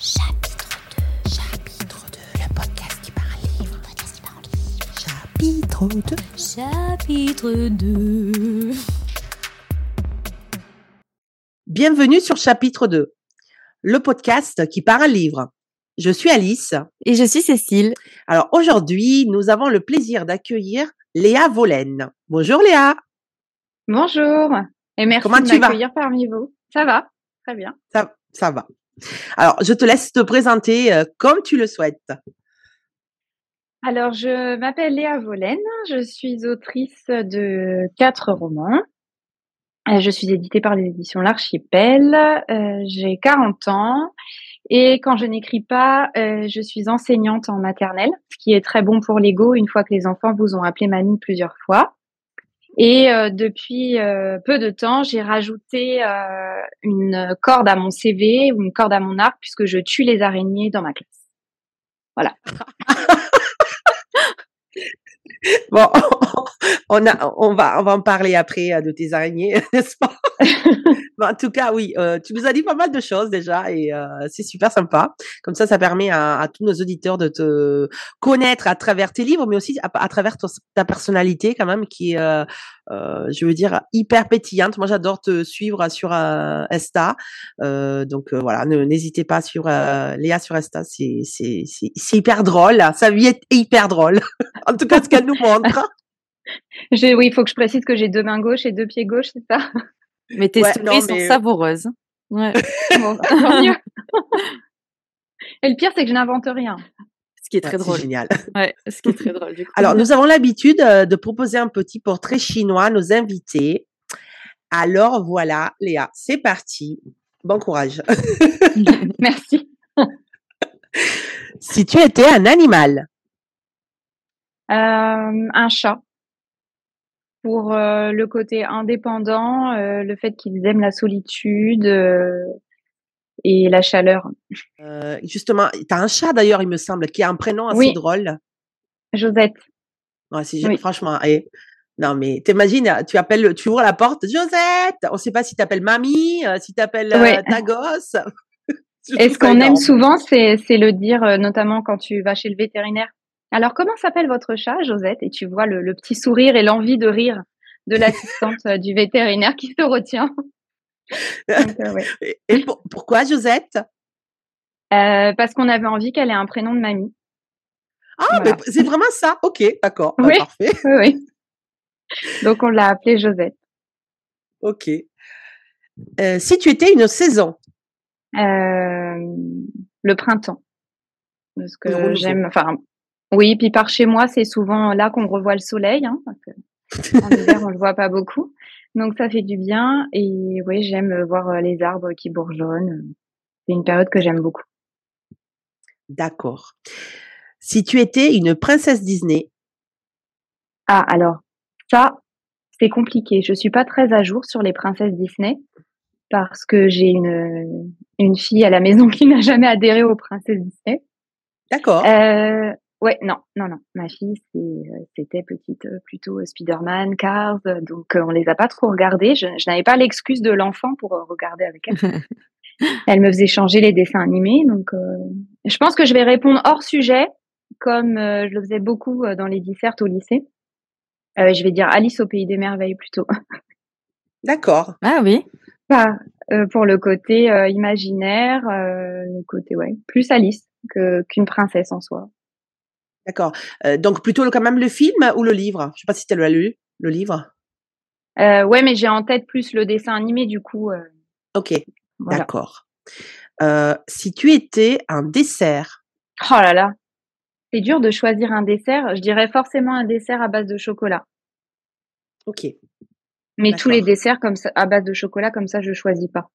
Chapitre 2, chapitre 2, le podcast qui parle livre, le livre. Chapitre 2, chapitre 2. Bienvenue sur chapitre 2, le podcast qui parle livre. Je suis Alice. Et je suis Cécile. Alors aujourd'hui, nous avons le plaisir d'accueillir Léa Volaine. Bonjour Léa. Bonjour. Et merci Comment de m'accueillir parmi vous. Ça va? Très bien. Ça, ça va. Alors, je te laisse te présenter euh, comme tu le souhaites. Alors, je m'appelle Léa Volène. Je suis autrice de quatre romans. Euh, Je suis éditée par les éditions L'Archipel. Euh, J'ai 40 ans. Et quand je n'écris pas, euh, je suis enseignante en maternelle, ce qui est très bon pour l'ego une fois que les enfants vous ont appelé mamie plusieurs fois. Et euh, depuis euh, peu de temps, j'ai rajouté euh, une corde à mon CV ou une corde à mon arc puisque je tue les araignées dans ma classe. Bon, on, a, on, va, on va en parler après euh, de tes araignées, n'est-ce pas? Mais En tout cas, oui, euh, tu nous as dit pas mal de choses déjà et euh, c'est super sympa. Comme ça, ça permet à, à, tous nos auditeurs de te connaître à travers tes livres, mais aussi à, à travers ton, ta personnalité quand même qui est, euh, je veux dire, hyper pétillante. Moi, j'adore te suivre sur Insta. donc voilà, n'hésitez pas sur Léa sur Insta, c'est hyper drôle. Sa vie est hyper drôle. en tout cas, ce qu'elle nous montre. oui, il faut que je précise que j'ai deux mains gauches et deux pieds gauches, c'est ça? Mais tes ouais, sont savoureuses. Ouais. bon, mieux. et le pire, c'est que je n'invente rien. Ce qui est très ouais, drôle. génial. Ouais, ce qui est très drôle. Du coup. Alors, nous avons l'habitude de proposer un petit portrait chinois à nos invités. Alors voilà, Léa, c'est parti. Bon courage. Merci. si tu étais un animal, euh, un chat. Pour euh, le côté indépendant, euh, le fait qu'ils aiment la solitude euh, et la chaleur. justement, tu as un chat d'ailleurs, il me semble, qui a un prénom assez oui. drôle. Josette. Ouais, c'est oui. franchement. Eh, non, mais t'imagines, tu appelles, tu ouvres la porte, Josette. On ne sait pas si tu appelles mamie, si tu appelles oui. ta gosse. Et ce qu'on aime souvent, c'est le dire, notamment quand tu vas chez le vétérinaire. Alors, comment s'appelle votre chat, Josette? Et tu vois le, le petit sourire et l'envie de rire de l'assistante du vétérinaire qui se retient. Donc, euh, ouais. Et pour, pourquoi Josette? Euh, Parce qu'on avait envie qu'elle ait un prénom de mamie. Ah, voilà. mais c'est vraiment ça Ok, d'accord. Oui. Bah, parfait. oui, oui. Donc, on l'a appelée Josette. Ok. Euh, si tu étais une saison Le printemps. Parce que j'aime, enfin, oui, puis par chez moi, c'est souvent là qu'on revoit le soleil, hein, parce que en hiver, on le voit pas beaucoup. Donc ça fait du bien. Et oui, j'aime voir les arbres qui bourgeonnent. C'est une période que j'aime beaucoup. D'accord. Si tu étais une princesse Disney. Ah, alors, ça, c'est compliqué. Je suis pas très à jour sur les princesses Disney parce que j'ai une, une fille à la maison qui n'a jamais adhéré aux princesses Disney. D'accord. Euh, Ouais, non, non, non. Ma fille, c'était petite plutôt Spider-Man, Cars, donc on les a pas trop regardés. Je, je n'avais pas l'excuse de l'enfant pour regarder avec elle. elle me faisait changer les dessins animés, donc euh, je pense que je vais répondre hors sujet, comme euh, je le faisais beaucoup dans les dissertes au lycée. Euh, je vais dire Alice au pays des merveilles plutôt. D'accord. Ah oui. Pas pour le côté imaginaire, le côté ouais, plus Alice que qu'une princesse en soi. D'accord. Euh, donc plutôt quand même le film ou le livre? Je sais pas si tu l'as lu, le livre. Euh, ouais, mais j'ai en tête plus le dessin animé du coup. Euh, ok, voilà. d'accord. Euh, si tu étais un dessert. Oh là là, c'est dur de choisir un dessert. Je dirais forcément un dessert à base de chocolat. Ok. Mais tous les desserts comme ça, à base de chocolat, comme ça, je choisis pas.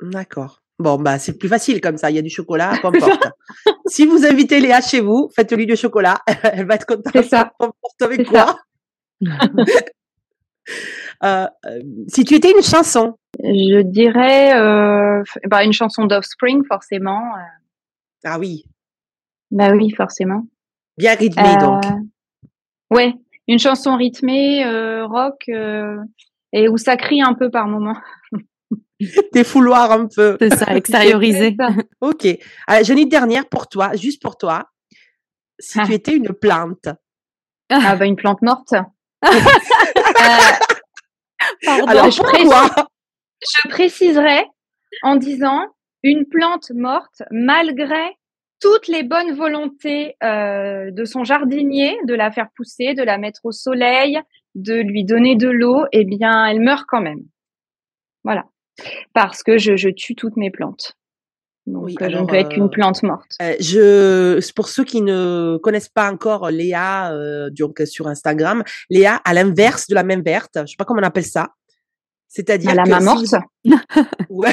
D'accord. Bon, bah, c'est plus facile comme ça. Il y a du chocolat, peu importe. si vous invitez Léa chez vous, faites-lui du chocolat. Elle va être contente. C'est ça. avec quoi euh, Si tu étais une chanson. Je dirais euh, bah, une chanson d'Offspring, forcément. Ah oui. Bah oui, forcément. Bien rythmée, euh, donc. Ouais, une chanson rythmée, euh, rock, et où ça crie un peu par moment. Des fouloirs un peu. C'est ça, extériorisé. ok. Alors, j'ai une dernière pour toi, juste pour toi. Si tu étais une plante. Ah bah une plante morte. euh, Alors je, je préciserai en disant une plante morte malgré toutes les bonnes volontés euh, de son jardinier, de la faire pousser, de la mettre au soleil, de lui donner de l'eau, eh bien, elle meurt quand même. Voilà. Parce que je, je tue toutes mes plantes. Donc, oui, je ne peux être qu'une plante morte. Euh, je, pour ceux qui ne connaissent pas encore Léa euh, donc sur Instagram, Léa à l'inverse de la main verte, je sais pas comment on appelle ça. C'est-à-dire la main morte? ouais.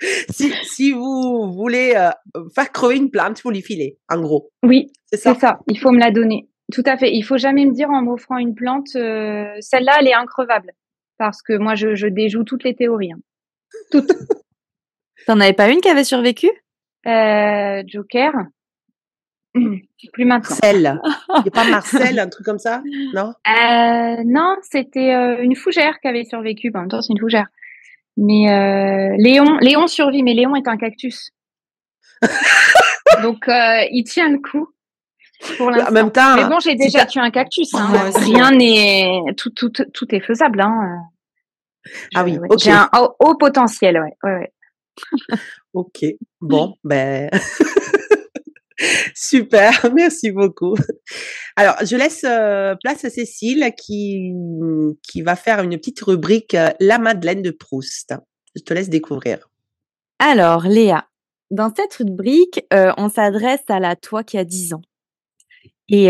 si, si, vous voulez euh, faire crever une plante, vous lui filez, en gros. Oui, c'est ça. ça. Il faut me la donner. Tout à fait. Il faut jamais me dire en m'offrant une plante, euh, celle-là, elle est increvable. Parce que moi, je, je déjoue toutes les théories. Hein. Toutes. T'en avais pas une qui avait survécu? Euh, Joker. Plus maintenant. Marcel. Il n'y a pas Marcel, un truc comme ça? Non? Euh, Non, c'était euh, une fougère qui avait survécu. en même temps, c'est une fougère. Mais euh, Léon, Léon survit, mais Léon est un cactus. Donc, euh, il tient le coup. Pour en même temps. Mais bon, j'ai déjà tué un cactus. Hein. Rien n'est, tout, tout, tout est faisable. Hein. ah oui, J'ai un haut, potentiel, ouais, ouais, ouais. ok. Bon, ben. Super, merci beaucoup. Alors, je laisse euh, place à Cécile qui, qui va faire une petite rubrique euh, La Madeleine de Proust. Je te laisse découvrir. Alors, Léa, dans cette rubrique, euh, on s'adresse à la toi qui a 10 ans. Et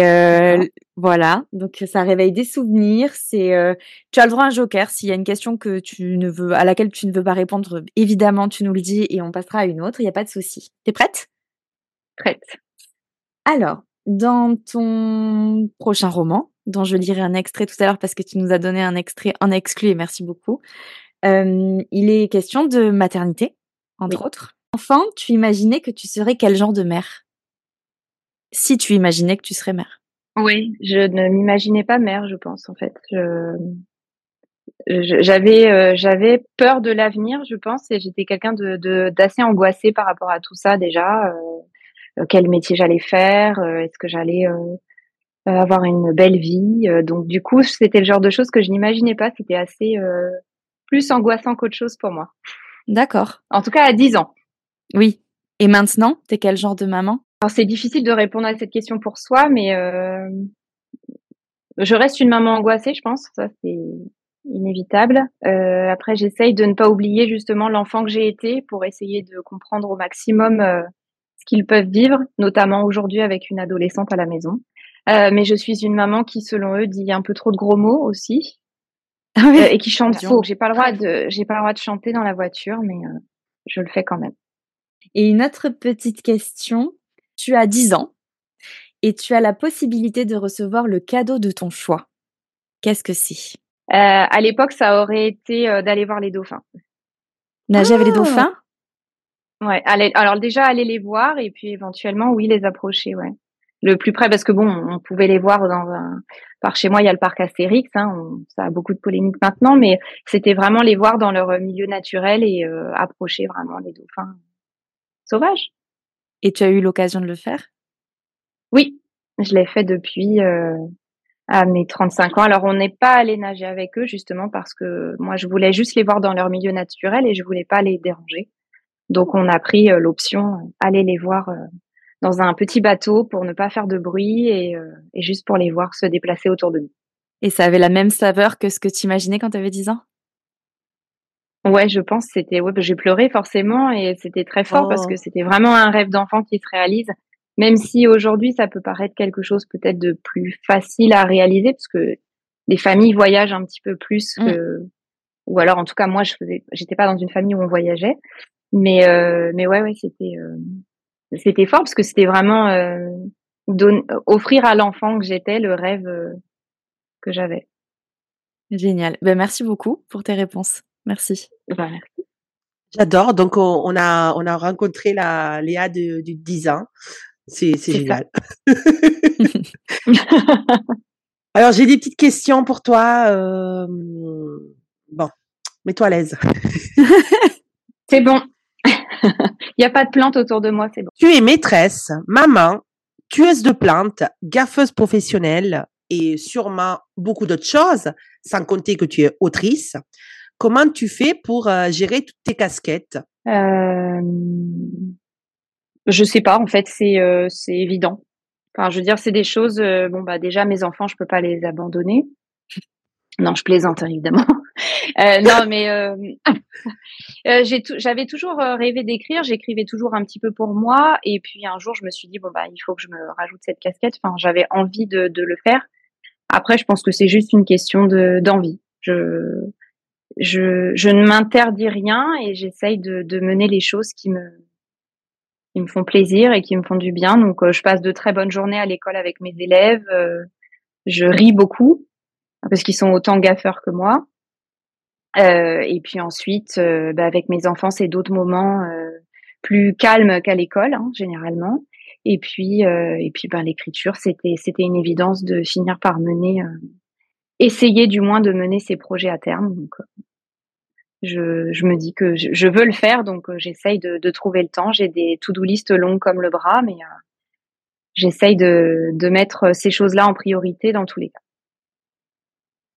voilà, donc ça réveille des souvenirs. C'est, tu as le droit à un joker s'il y a une question que tu ne veux, à laquelle tu ne veux pas répondre. Évidemment, tu nous le dis et on passera à une autre. Il n'y a pas de souci. T'es prête? Prête. Alors, dans ton prochain roman, dont je lirai un extrait tout à l'heure parce que tu nous as donné un extrait en exclu et merci beaucoup. Euh, il est question de maternité, entre autres. Enfant, tu imaginais que tu serais quel genre de mère? Si tu imaginais que tu serais mère. Oui, je ne m'imaginais pas mère, je pense en fait. J'avais euh, j'avais peur de l'avenir, je pense, et j'étais quelqu'un de d'assez angoissé par rapport à tout ça déjà. Euh, euh, quel métier j'allais faire, euh, est-ce que j'allais avoir une belle vie. donc du coup, c'était le genre de choses que je n'imaginais pas. C'était assez plus angoissant qu'autre chose pour moi. D'accord. En tout cas, à 10 ans. Oui. Et maintenant, t'es quel genre de maman? C'est difficile de répondre à cette question pour soi, mais euh, je reste une maman angoissée, je pense. Ça c'est inévitable. Euh, après, j'essaye de ne pas oublier justement l'enfant que j'ai été pour essayer de comprendre au maximum euh, qu'ils peuvent vivre, notamment aujourd'hui avec une adolescente à la maison. Mais je suis une maman qui, selon eux, dit un peu trop de gros mots aussi. Et qui chante faux. J'ai pas le droit de, j'ai pas le droit de chanter dans la voiture, mais je le fais quand même. Et une autre petite question. Tu as 10 ans et tu as la possibilité de recevoir le cadeau de ton choix. Qu'est-ce que c'est? À l'époque, ça aurait été d'aller voir les dauphins. Nager avec les ah! dauphins? Ouais, alors déjà aller les voir et puis éventuellement oui les approcher, ouais. Le plus près parce que bon, on pouvait les voir dans un par chez moi, il y a le parc Astérix, hein, ça a beaucoup de polémiques maintenant, mais c'était vraiment les voir dans leur milieu naturel et euh, approcher vraiment les dauphins sauvages. Et tu as eu l'occasion de le faire? Oui, je l'ai fait depuis euh, à mes 35 ans. Alors on n'est pas allé nager avec eux justement parce que moi je voulais juste les voir dans leur milieu naturel et je voulais pas les déranger. Donc on a pris euh, l'option euh, aller les voir euh, dans un petit bateau pour ne pas faire de bruit et, juste pour les voir se déplacer autour de nous. Et ça avait la même saveur que ce que tu imaginais quand tu avais 10 ans? Ouais, je pense c'était ouais, j'ai pleuré forcément et c'était très fort parce que oh. c'était vraiment un rêve d'enfant qui se réalise. Même si aujourd'hui ça peut paraître quelque chose peut-être de plus facile à réaliser parce que les familles voyagent un petit peu plus mmh. que ou alors en tout cas moi je faisais j'étais pas dans une famille où on voyageait mais euh, mais ouais ouais c'était euh, c'était fort parce que c'était vraiment euh, offrir à l'enfant que j'étais le rêve que j'avais. Génial. Ben merci beaucoup pour tes réponses. Merci. Ben, merci. J'adore. Donc on, a on a rencontré la Léa du 10 ans. C'est c'est génial. Alors j'ai des petites questions pour toi. Bon, mets-toi à l'aise. c'est bon. Il n'y a pas de plantes autour de moi, c'est bon. Tu es maîtresse, maman, tueuse de plantes, gaffeuse professionnelle et sûrement beaucoup d'autres choses, sans compter que tu es autrice. Comment tu fais pour euh, gérer toutes tes casquettes? Euh, Je sais pas, en fait, c'est euh, c'est évident. Enfin, je veux dire, c'est des choses. Euh, bon, bah déjà, mes enfants, je peux pas les abandonner. Non, je plaisante évidemment. Non, mais j'avais toujours rêvé d'écrire. J'écrivais toujours un petit peu pour moi, et puis un jour, je me suis dit bon bah il faut que je me rajoute cette casquette. Enfin, j'avais envie de, de le faire. Après, je pense que c'est juste une question de d'envie. Je je je ne m'interdis rien et j'essaye de de mener les choses qui me qui me font plaisir et qui me font du bien. Donc, euh, je passe de très bonnes journées à l'école avec mes élèves. euh, je ris beaucoup parce qu'ils sont autant gaffeurs que moi. Euh, et puis ensuite, euh, bah, avec mes enfants, c'est d'autres moments euh, plus calmes qu'à l'école, hein, généralement. Et puis, euh, et puis, ben, l'écriture, c'était, c'était une évidence de finir par mener, essayer du moins de mener ces projets à terme. Donc, euh, je, je me dis que je, je veux le faire, donc euh, j'essaye de, de trouver le temps. J'ai des to-do list longues comme le bras, mais euh, j'essaye de, de mettre ces choses-là en priorité dans tous les cas.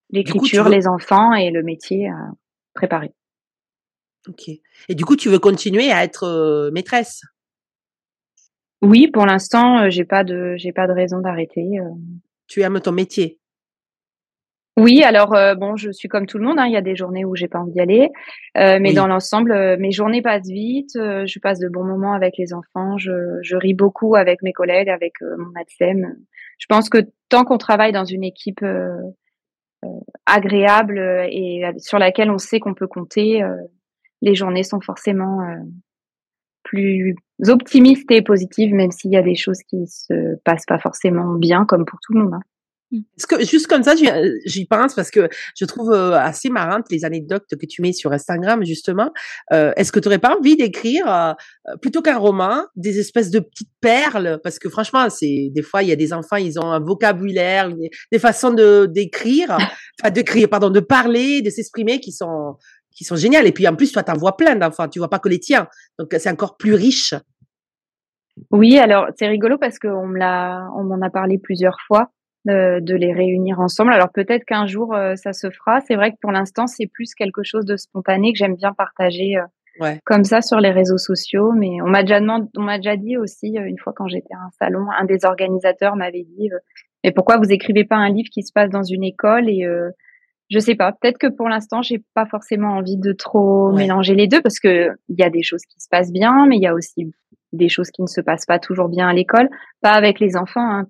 L'écriture, veux les enfants et le métier à préparer. OK. Et du coup, tu veux continuer à être euh, maîtresse? Oui, pour l'instant, j'ai pas de, j'ai pas de raison d'arrêter. euh. Tu aimes ton métier? Oui, alors euh, bon, je suis comme tout le monde. hein, Il y a des journées où j'ai pas envie d'y aller, euh, mais Oui. dans l'ensemble, euh, mes journées passent vite. euh, je passe de bons moments avec les enfants. Je, je ris beaucoup avec mes collègues, avec mon ADSEM. Je pense que tant qu'on travaille dans une équipe euh, euh, agréable et sur laquelle on sait qu'on peut compter, euh, les journées sont forcément euh, plus optimistes et positives, même s'il y a des choses qui se passent pas forcément bien, comme pour tout le monde. hein. Est-ce que juste comme ça, j'y euh, j'y pense parce que je trouve euh, assez marrante les anecdotes que tu mets sur Instagram justement. Euh, Est-ce que tu n'aurais pas envie d'écrire euh, plutôt qu'un roman des espèces de petites perles? Parce que franchement, c'est des fois il y a des enfants, ils ont un vocabulaire, des, des façons de d'écrire, enfin d'écrire, pardon, de parler, de s'exprimer qui sont qui sont géniales. Et puis en plus, toi, t'en vois plein d'enfants, tu vois pas que les tiens, donc c'est encore plus riche. Oui, alors c'est rigolo parce qu'on me l'a, on m'en a parlé plusieurs fois euh, de les réunir ensemble. Alors peut-être qu'un jour euh, ça se fera. C'est vrai que pour l'instant c'est plus quelque chose de spontané que j'aime bien partager euh, Ouais. comme ça sur les réseaux sociaux. Mais on m'a déjà demandé, on m'a déjà dit aussi euh, une fois quand j'étais à un salon, un des organisateurs m'avait dit euh, mais pourquoi vous écrivez pas un livre qui se passe dans une école? Et euh, je sais pas. Peut-être que pour l'instant, j'ai pas forcément envie de trop Ouais. mélanger les deux parce que il y a des choses qui se passent bien, mais il y a aussi des choses qui ne se passent pas toujours bien à l'école, pas avec les enfants, hein,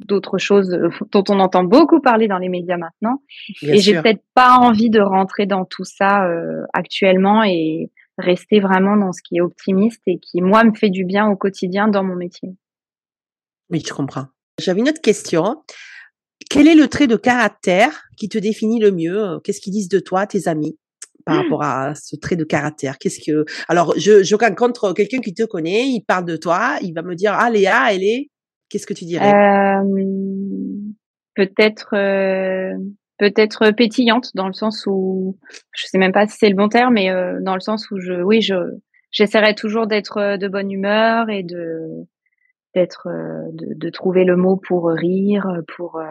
d'autres choses euh, dont on entend beaucoup parler dans les médias maintenant. Bien et j'ai peut-être pas envie de rentrer dans tout ça euh, actuellement et rester vraiment dans ce qui est optimiste et qui moi me fait du bien au quotidien dans mon métier. Oui, je comprends. J'avais une autre question. Quel est le trait de caractère qui te définit le mieux? Qu'est-ce qu'ils disent de toi, tes amis, par rapport à ce trait de caractère? Qu'est-ce que Alors, je, je rencontre quelqu'un qui te connaît, il parle de toi, il va me dire ah Léa, elle est. Qu'est-ce que tu dirais? Euh, peut-être euh, peut-être pétillante dans le sens où je sais même pas si c'est le bon terme mais euh, dans le sens où je oui je j'essaierai toujours d'être de bonne humeur et de d'être euh, de, de trouver le mot pour rire pour euh,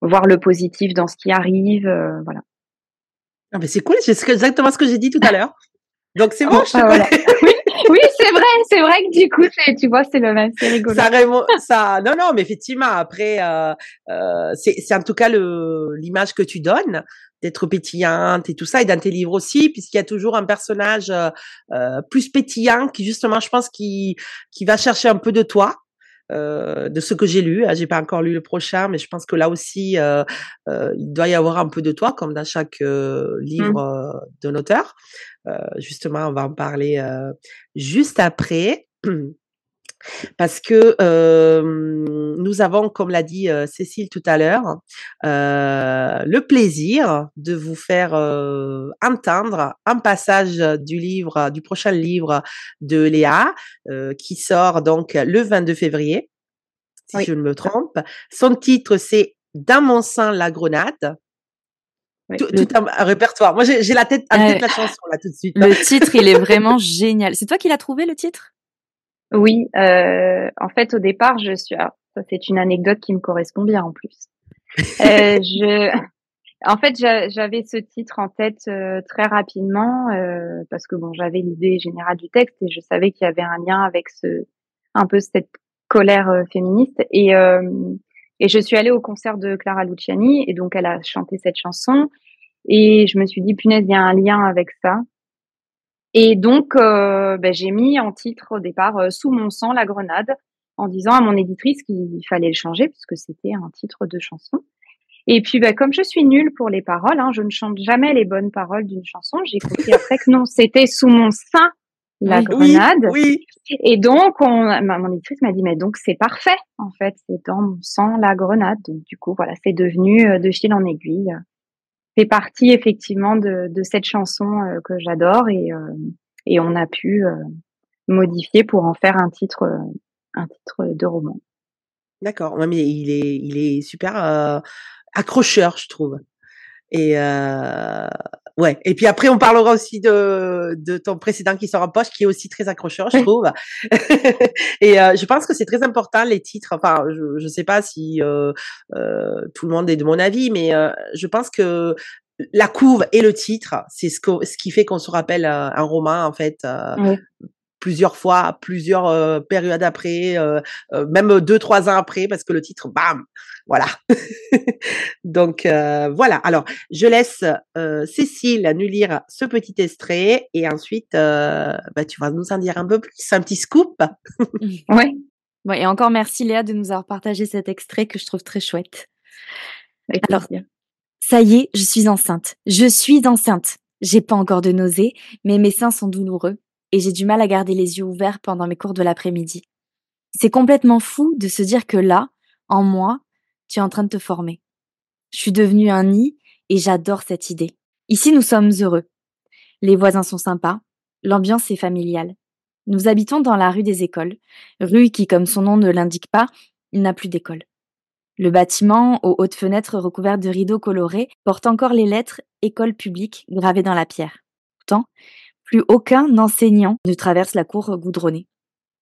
voir le positif dans ce qui arrive euh, voilà Ah, mais c'est cool, c'est exactement ce que j'ai dit tout à l'heure. Donc c'est bon, je te Ah, voilà. oui oui c'est vrai c'est vrai que du coup tu vois c'est le même c'est rigolo ça, non, non, mais effectivement, après, euh, euh, c'est en tout cas l'image que tu donnes d'être pétillante et tout ça, et dans tes livres aussi, puisqu'il y a toujours un personnage euh, euh, plus pétillant qui justement, je pense, qui qui va chercher un peu de toi. Euh, de ce que j'ai lu, hein. j'ai pas encore lu le prochain, mais je pense que là aussi euh, euh, il doit y avoir un peu de toi, comme dans chaque euh, livre euh, d'un auteur. Euh, justement, on va en parler euh, juste après. Parce que euh, nous avons, comme l'a dit euh, Cécile tout à l'heure, euh, le plaisir de vous faire entendre un passage du livre, du prochain livre de Léa, qui sort donc le 22 février, si Oui. je ne me trompe. Son titre, c'est Dans mon sein, la grenade. Oui, Tout, le- tout un, un répertoire. Moi, j'ai la tête, Ouais. tête la chanson là tout de suite. Le titre, il est vraiment génial. C'est toi qui l'as trouvé, le titre? Oui, euh, en fait, au départ, je suis. ça, c'est une anecdote qui me correspond bien en plus. Euh, je, en fait, j'avais ce titre en tête euh, très rapidement euh, parce que bon, j'avais l'idée générale du texte et je savais qu'il y avait un lien avec ce, un peu cette colère féministe et et je suis allée au concert de Clara Luciani et donc elle a chanté cette chanson et je me suis dit punaise, il y a un lien avec ça. Et donc ben, j'ai mis en titre au départ sous mon sang la grenade en disant à mon éditrice qu'il fallait le changer puisque c'était un titre de chanson. Et puis, bah, comme je suis nulle pour les paroles, hein, je ne chante jamais les bonnes paroles d'une chanson. J'ai compris après que non, c'était sous mon sein la grenade. Oui, Et donc, on, ma, mon éditrice m'a dit, mais donc c'est parfait, en fait, c'est dans mon sang la grenade. Donc, du coup, voilà, c'est devenu euh, de fil en aiguille. C'est parti effectivement de, cette chanson euh, que j'adore et, euh, et on a pu modifier pour en faire un titre, un titre de roman. D'accord. Mais il est, il est super accrocheur, je trouve. Et euh, ouais. Et puis après, on parlera aussi de, de ton précédent qui sort en poche, qui est aussi très accrocheur, je trouve. et euh, je pense que c'est très important les titres. Enfin, je ne sais pas si euh, euh, tout le monde est de mon avis, mais euh, je pense que la couve et le titre, c'est ce, ce qui fait qu'on se rappelle un roman en fait. Oui plusieurs fois, plusieurs euh, périodes après, euh, euh, même deux, trois ans après, parce que le titre, bam, voilà. Donc voilà. Alors, je laisse Cécile nous lire ce petit extrait et ensuite, bah, tu vas nous en dire un peu plus, un petit scoop. oui. Ouais, et encore merci Léa de nous avoir partagé cet extrait que je trouve très chouette. Alors, ça y est, je suis enceinte. Je suis enceinte. J'ai pas encore de nausées, mais mes seins sont douloureux et j'ai du mal à garder les yeux ouverts pendant mes cours de l'après-midi. C'est complètement fou de se dire que là, en moi, tu es en train de te former. Je suis devenue un nid et j'adore cette idée. Ici, nous sommes heureux. Les voisins sont sympas, l'ambiance est familiale. Nous habitons dans la rue des écoles, rue qui, comme son nom ne l'indique pas, n'a plus d'école. Le bâtiment, aux hautes fenêtres recouvertes de rideaux colorés, porte encore les lettres école publique gravées dans la pierre. Pourtant, plus aucun enseignant ne traverse la cour goudronnée.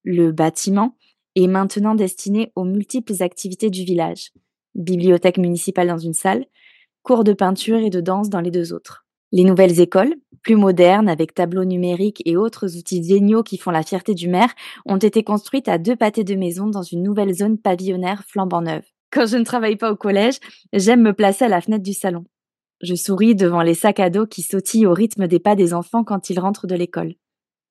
Le bâtiment est maintenant destiné aux multiples activités du village. Bibliothèque municipale dans une salle, cours de peinture et de danse dans les deux autres. Les nouvelles écoles, plus modernes avec tableaux numériques et autres outils géniaux qui font la fierté du maire, ont été construites à deux pâtés de maison dans une nouvelle zone pavillonnaire flambant neuve. Quand je ne travaille pas au collège, j'aime me placer à la fenêtre du salon. Je souris devant les sacs à dos qui sautillent au rythme des pas des enfants quand ils rentrent de l'école.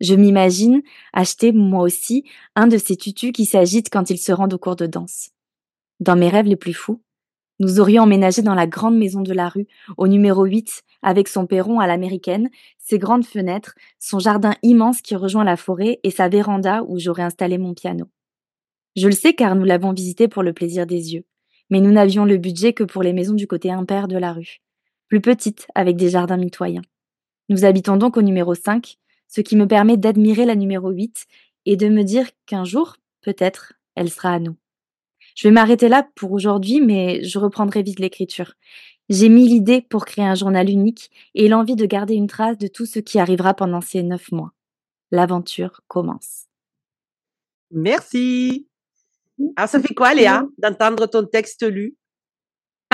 Je m'imagine acheter, moi aussi, un de ces tutus qui s'agitent quand ils se rendent au cours de danse. Dans mes rêves les plus fous, nous aurions emménagé dans la grande maison de la rue, au numéro 8, avec son perron à l'américaine, ses grandes fenêtres, son jardin immense qui rejoint la forêt et sa véranda où j'aurais installé mon piano. Je le sais car nous l'avons visité pour le plaisir des yeux, mais nous n'avions le budget que pour les maisons du côté impair de la rue plus petite, avec des jardins mitoyens. Nous habitons donc au numéro 5, ce qui me permet d'admirer la numéro 8 et de me dire qu'un jour, peut-être, elle sera à nous. Je vais m'arrêter là pour aujourd'hui, mais je reprendrai vite l'écriture. J'ai mis l'idée pour créer un journal unique et l'envie de garder une trace de tout ce qui arrivera pendant ces neuf mois. L'aventure commence. Merci. Alors, ça fait quoi, Léa, d'entendre ton texte lu?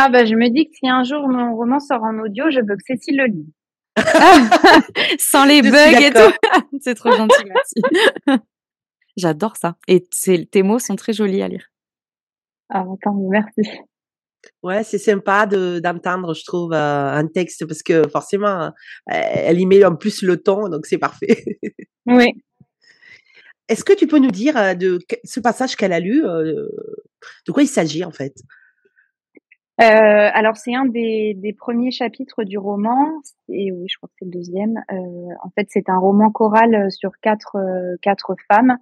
Ah bah je me dis que si un jour mon roman sort en audio, je veux que Cécile le lise. Sans les bugs et tout. c'est trop gentil, merci. J'adore ça. Et tes mots sont très jolis à lire. Ah, attends, merci. Ouais, c'est sympa d'entendre, je trouve, euh, un texte parce que forcément, euh, elle y met en plus le ton, donc c'est parfait. oui. Est-ce que tu peux nous dire euh, de ce passage qu'elle a lu, de quoi il s'agit en fait? Euh, alors c'est un des, des, premiers chapitres du roman, et oui, je crois que c'est le deuxième. Euh, en fait, c'est un roman choral euh, sur quatre, euh, quatre femmes,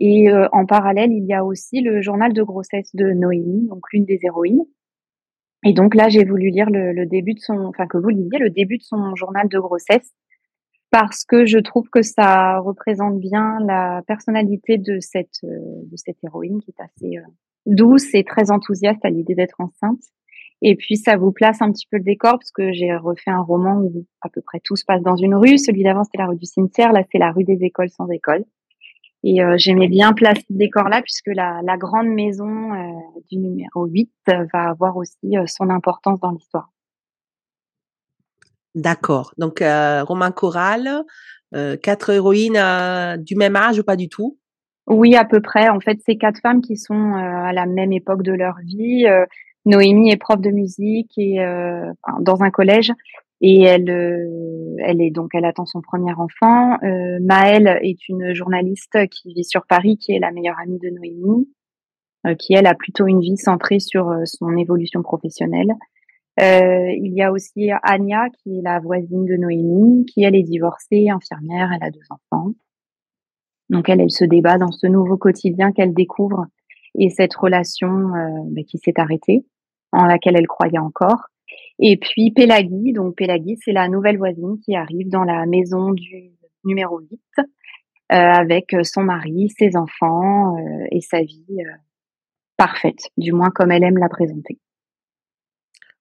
et euh, en parallèle, il y a aussi le journal de grossesse de Noémie, donc l'une des héroïnes. Et donc là, j'ai voulu lire le, le, début de son, enfin que vous lisiez le début de son journal de grossesse, parce que je trouve que ça représente bien la personnalité de cette, de cette héroïne qui est assez douce et très enthousiaste à l'idée d'être enceinte. Et puis ça vous place un petit peu le décor parce que j'ai refait un roman où à peu près tout se passe dans une rue. Celui d'avant c'était la rue du cimetière, là c'est la rue des écoles sans école. Et j'aimais bien placer ce décor-là puisque la, la, grande maison du numéro 8 va avoir aussi son importance dans l'histoire. D'accord. Donc, roman choral, quatre héroïnes du même âge ou pas du tout? Oui, à peu près. En fait, c'est quatre femmes qui sont à la même époque de leur vie. Noémie est prof de musique et dans un collège et elle, euh, elle est donc, elle attend son premier enfant. Euh, Maëlle est une journaliste qui vit sur Paris, qui est la meilleure amie de Noémie, euh, qui elle a plutôt une vie centrée sur euh, son évolution professionnelle. Euh, il y a aussi Anya, qui est la voisine de Noémie, qui elle est divorcée, infirmière, elle a deux enfants. Donc elle, elle se débat dans ce nouveau quotidien qu'elle découvre et cette relation bah, qui s'est arrêtée, en laquelle elle croyait encore. Et puis Pélagui, donc Pélagui, c'est la nouvelle voisine qui arrive dans la maison du numéro 8 euh, avec son mari, ses enfants euh, et sa vie euh, parfaite, du moins comme elle aime la présenter.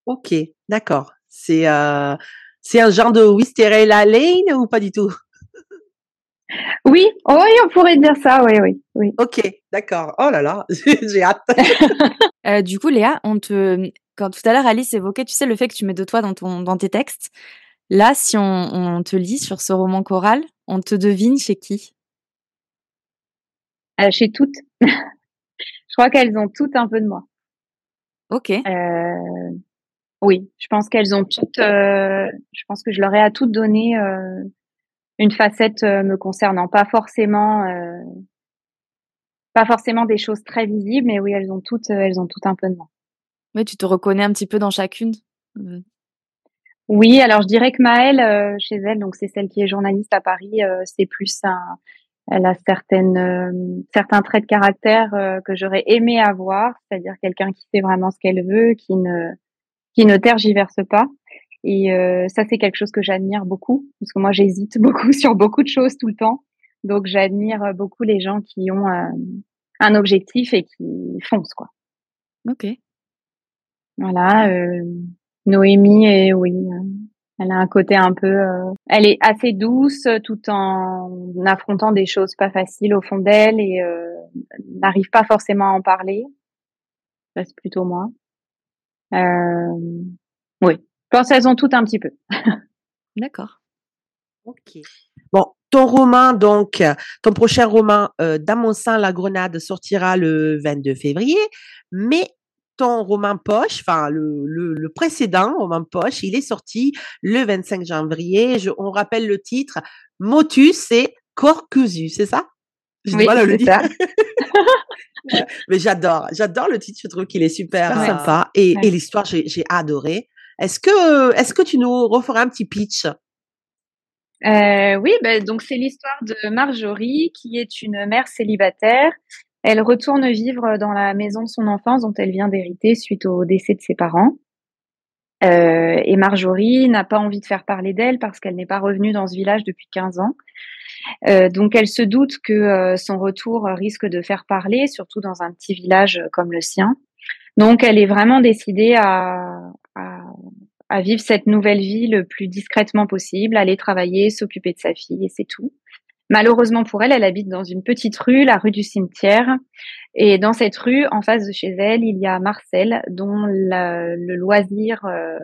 Ok, d'accord. C'est euh, c'est un genre de Wisteria Lane ou pas du tout? Oui, oui, on pourrait dire ça, oui, oui, oui. Ok, d'accord. Oh là là, j'ai hâte. euh, du coup, Léa, on te quand tout à l'heure Alice évoquait, tu sais, le fait que tu mets de toi dans, ton, dans tes textes. Là, si on, on te lit sur ce roman choral, on te devine chez qui? Euh, Chez toutes. je crois qu'elles ont toutes un peu de moi. Ok. Euh, oui, je pense qu'elles ont toutes. Euh, je pense que je leur ai à toutes donné euh, une facette euh, me concernant, pas forcément, euh, pas forcément des choses très visibles, mais oui, elles ont toutes, elles ont toutes un peu de moi. Oui, tu te reconnais un petit peu dans chacune? Mmh. Oui, alors je dirais que Maëlle, euh, chez elle, donc c'est celle qui est journaliste à Paris, euh, c'est plus un, elle a certaines, euh, certains traits de caractère que j'aurais aimé avoir, c'est-à-dire quelqu'un qui sait vraiment ce qu'elle veut, qui ne, qui ne tergiverse pas. Et ça, c'est quelque chose que j'admire beaucoup, parce que moi, j'hésite beaucoup sur beaucoup de choses tout le temps. Donc, j'admire beaucoup les gens qui ont un objectif et qui foncent, quoi. Ok. Voilà, euh, Noémie est oui, euh, elle a un côté un peu, euh, elle est assez douce tout en affrontant des choses pas faciles au fond d'elle et n'arrive pas forcément à en parler. C'est plutôt moi. oui, pense qu'elles ont toutes un petit peu. D'accord. Ok. Bon, ton roman, donc, ton prochain roman, euh, Dans mon sein, la grenade, sortira le 22 février, mais ton roman poche, enfin le, le, le, précédent roman poche, il est sorti le 25 janvier. Je, on rappelle le titre, Motus et Corcusu, c'est ça? Je oui, le dire. Mais j'adore, j'adore le titre. Je trouve qu'il est super ouais. sympa et, ouais. et l'histoire, j'ai adoré. Est-ce que, est-ce que tu nous referas un petit pitch? Euh, oui, ben, donc c'est l'histoire de Marjorie qui est une mère célibataire elle retourne vivre dans la maison de son enfance dont elle vient d'hériter suite au décès de ses parents. Euh, et Marjorie n'a pas envie de faire parler d'elle parce qu'elle n'est pas revenue dans ce village depuis 15 ans. Euh, donc elle se doute que euh, son retour risque de faire parler, surtout dans un petit village comme le sien. Donc elle est vraiment décidée à, à, vivre cette nouvelle vie le plus discrètement possible, aller travailler, s'occuper de sa fille et c'est tout. Malheureusement pour elle, elle habite dans une petite rue, la rue du cimetière. Et dans cette rue, en face de chez elle, il y a Marcel, dont le loisir euh,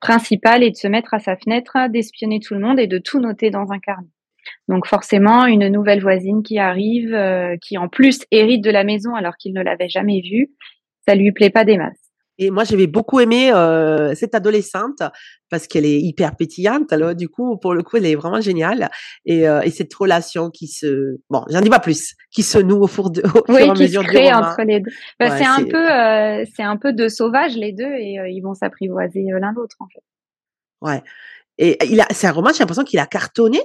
principal est de se mettre à sa fenêtre, d'espionner tout le monde et de tout noter dans un carnet. Donc forcément, une nouvelle voisine qui arrive, euh, qui en plus hérite de la maison alors qu'il ne l'avait jamais vue, ça lui plaît pas des masses. Et moi, j'avais beaucoup aimé euh, cette adolescente parce qu'elle est hyper pétillante. Alors, du coup, pour le coup, elle est vraiment géniale. Et, euh, et cette relation qui se, bon, j'en dis pas plus, qui se noue au, four de, au oui, fur et à qui mesure se crée du entre les deux. Bah, Ouais, c'est un peu, euh, c'est un peu de sauvage les deux et ils vont s'apprivoiser l'un l'autre en fait. Ouais. Et il a, c'est un roman, j'ai l'impression qu'il a cartonné,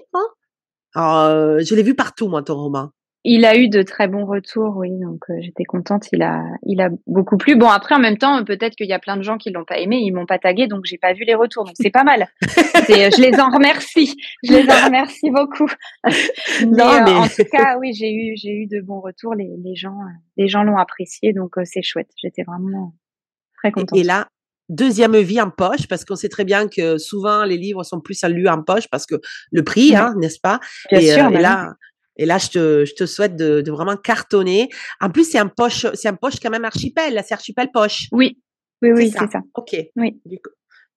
Alors, je l'ai vu partout, moi, ton roman. Il a eu de très bons retours, oui, donc euh, j'étais contente. Il a, il a beaucoup plu. Bon, après, en même temps, peut-être qu'il y a plein de gens qui l'ont pas aimé, ils m'ont pas tagué, donc j'ai pas vu les retours, donc c'est pas mal. C'est- je les en remercie, je les en remercie beaucoup. mais, Non, euh, mais- en tout cas, oui, j'ai eu, j'ai eu de bons retours. Les, les gens, euh, les gens l'ont apprécié, donc euh, c'est chouette. J'étais vraiment très contente. Et, et là, deuxième vie en poche, parce qu'on sait très bien que souvent les livres sont plus lus en poche parce que le prix, hein, n'est-ce pas? Bien et, sûr, euh, bah et là, Et là, je te, je te souhaite de, de vraiment cartonner. En plus, c'est un poche, c'est un poche quand même archipel. Là, c'est archipel poche. Oui, oui, oui, c'est ça. Ok. Oui. Du coup,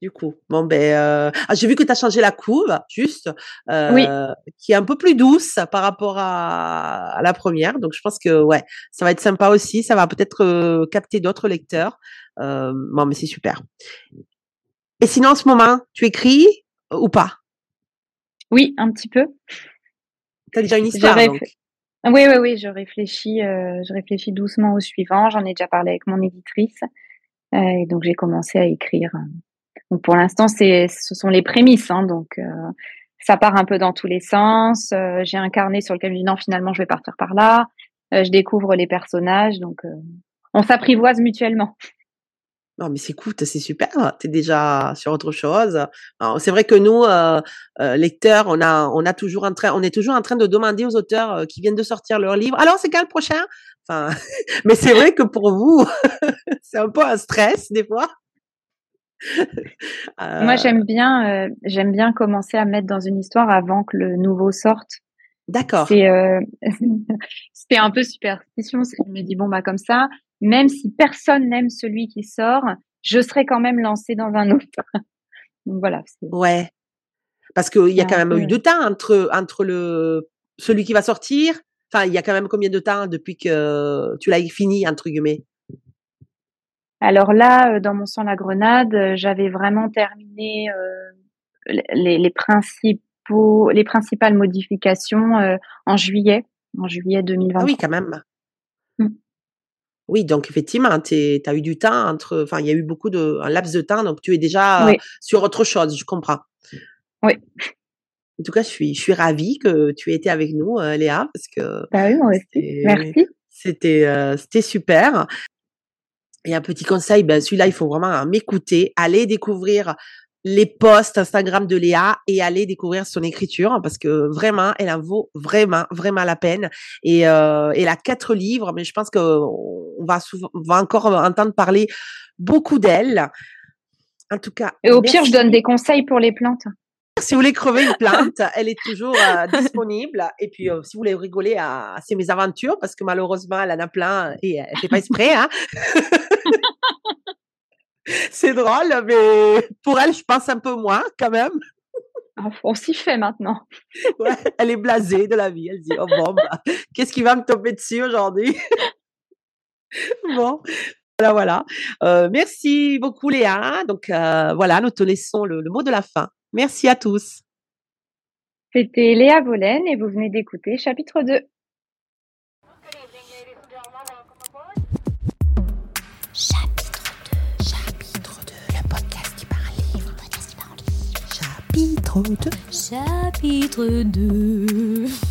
du coup. bon ben, euh, ah, j'ai vu que tu as changé la couve, juste, euh, qui est un peu plus douce par rapport à, à, la première. Donc, je pense que ouais, ça va être sympa aussi. Ça va peut-être euh, capter d'autres lecteurs. Bon, mais c'est super. Et sinon, en ce moment, tu écris ou pas? Oui, un petit peu. T'as déjà une histoire donc. Oui, oui, oui, je réfléchis, euh, je réfléchis doucement au suivant. J'en ai déjà parlé avec mon éditrice, euh, et donc j'ai commencé à écrire. Donc pour l'instant, c'est, ce sont les prémices, hein, donc euh, ça part un peu dans tous les sens. Euh, j'ai un carnet sur lequel je dis non, finalement, je vais partir par là. Euh, je découvre les personnages, donc euh, on s'apprivoise mutuellement. Non, mais c'est cool, c'est super. Tu es déjà sur autre chose. C'est vrai que nous, euh, euh, lecteurs, on a, on a toujours en train, on est toujours en train de demander aux auteurs euh, qui viennent de sortir leur livre. Alors, c'est quand le prochain? Enfin, mais c'est vrai que pour vous, c'est un peu un stress des fois. Moi, j'aime bien, j'aime bien commencer à mettre dans une histoire avant que le nouveau sorte. D'accord. C'est, c'est un peu superstition. Je me dis bon bah comme ça, même si personne n'aime celui qui sort, je serai quand même lancée dans un autre. Donc voilà. Ouais. Parce qu'il y a quand même eu de temps entre, entre le, celui qui va sortir. Enfin, il y a quand même combien de temps depuis que tu l'as fini, entre guillemets? Alors là, dans mon sang la grenade, j'avais vraiment terminé euh, les, les, principaux, les principales modifications euh, en juillet, en juillet 2020. Ah oui, quand même. Oui, donc effectivement, tu as eu du temps entre, enfin, il y a eu beaucoup de, un laps de temps, donc tu es déjà oui. sur autre chose, je comprends. Oui. En tout cas, je suis, je suis ravie que tu aies été avec nous, euh, Léa, parce que. Bah oui, moi aussi. Merci. C'était, euh, c'était super. Et un petit conseil, ben celui-là, il faut vraiment m'écouter, aller découvrir les posts Instagram de Léa et aller découvrir son écriture parce que vraiment, elle en vaut vraiment, vraiment la peine. Et euh, elle a quatre livres, mais je pense qu'on va souvent, on va encore entendre parler beaucoup d'elle. En tout cas. Et au merci. pire, je donne des conseils pour les plantes. Si vous voulez crever une plante, elle est toujours euh, disponible. Et puis, euh, si vous voulez rigoler à, à ses mésaventures, parce que malheureusement, elle en a plein et elle fait pas exprès, hein. c'est drôle, mais pour elle, je pense un peu moins quand même. Ah, on s'y fait maintenant. ouais, elle est blasée de la vie. Elle dit, oh bon, bah, qu'est-ce qui va me tomber dessus aujourd'hui? bon, voilà, voilà. Euh, merci beaucoup, Léa. Donc, euh, voilà, nous te laissons le, le, mot de la fin. Merci à tous. C'était Léa Volène et vous venez d'écouter chapitre 2. chapitre 2.